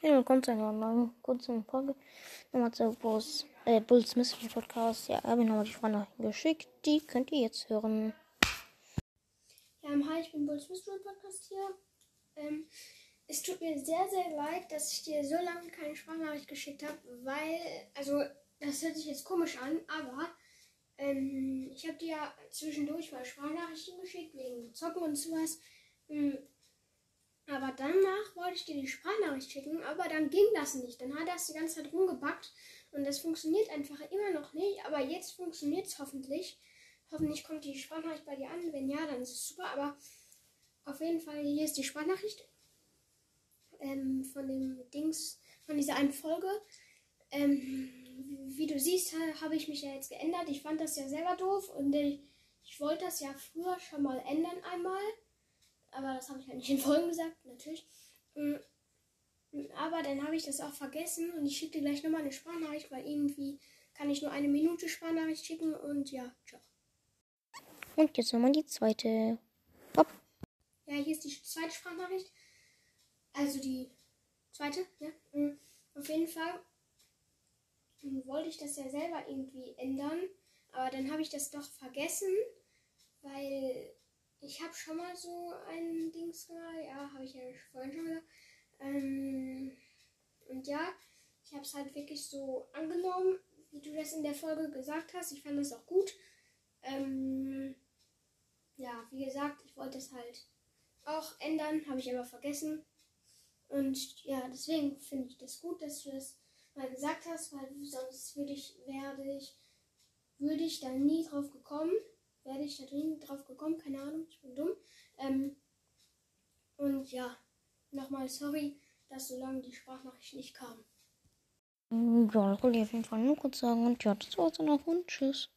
Ja, willkommen zu einer neuen kurzen Folge. Nochmal zu Bulls, äh, Bulls Mystery Podcast. Ja, habe ich nochmal die Sprachnachrichten geschickt. Die könnt ihr jetzt hören. Ja, ähm, hi, ich bin Bulls Mystery Podcast hier. Ähm, es tut mir sehr, sehr leid, dass ich dir so lange keine Sprachnachricht geschickt habe, weil, also, das hört sich jetzt komisch an, aber ähm, ich habe dir ja zwischendurch mal Sprachnachrichten geschickt, wegen Zocken und sowas. Ähm, wollte ich dir die Sprachnachricht schicken, aber dann ging das nicht. Dann hat das die ganze Zeit rumgebackt und das funktioniert einfach immer noch nicht. Aber jetzt funktioniert es hoffentlich. Hoffentlich kommt die Sprachnachricht bei dir an. Wenn ja, dann ist es super. Aber auf jeden Fall, hier ist die Sprachnachricht ähm, von dem Dings, von dieser einen Folge. Ähm, wie du siehst, habe ich mich ja jetzt geändert. Ich fand das ja selber doof und ich, ich wollte das ja früher schon mal ändern einmal. Aber das habe ich halt nicht in Folgen gesagt, natürlich. Mm, aber dann habe ich das auch vergessen und ich schicke dir gleich nochmal eine Sprachnachricht, weil irgendwie kann ich nur eine Minute Sprachnachricht schicken und ja, ciao. Und jetzt nochmal die zweite. Hopp. Ja, hier ist die zweite Sprachnachricht. Also die zweite, ja. Mm, auf jeden Fall wollte ich das ja selber irgendwie ändern, aber dann habe ich das doch vergessen, weil ich habe schon mal so ein Dings gemacht. Ja, habe ich ja vorhin schon. Ähm, und ja, ich habe es halt wirklich so angenommen, wie du das in der Folge gesagt hast. Ich fand das auch gut. Ähm, ja, wie gesagt, ich wollte es halt auch ändern, habe ich aber vergessen. Und ja, deswegen finde ich das gut, dass du das mal gesagt hast, weil sonst würde ich, werde ich, würde ich da nie drauf gekommen werde ich da drin drauf gekommen, keine Ahnung, ich bin dumm. Ähm, und ja, nochmal sorry, dass so lange die Sprachnachricht nicht kam. Ja, das wollte ich auf jeden Fall nur kurz sagen. Und ja, das war's dann auch und tschüss.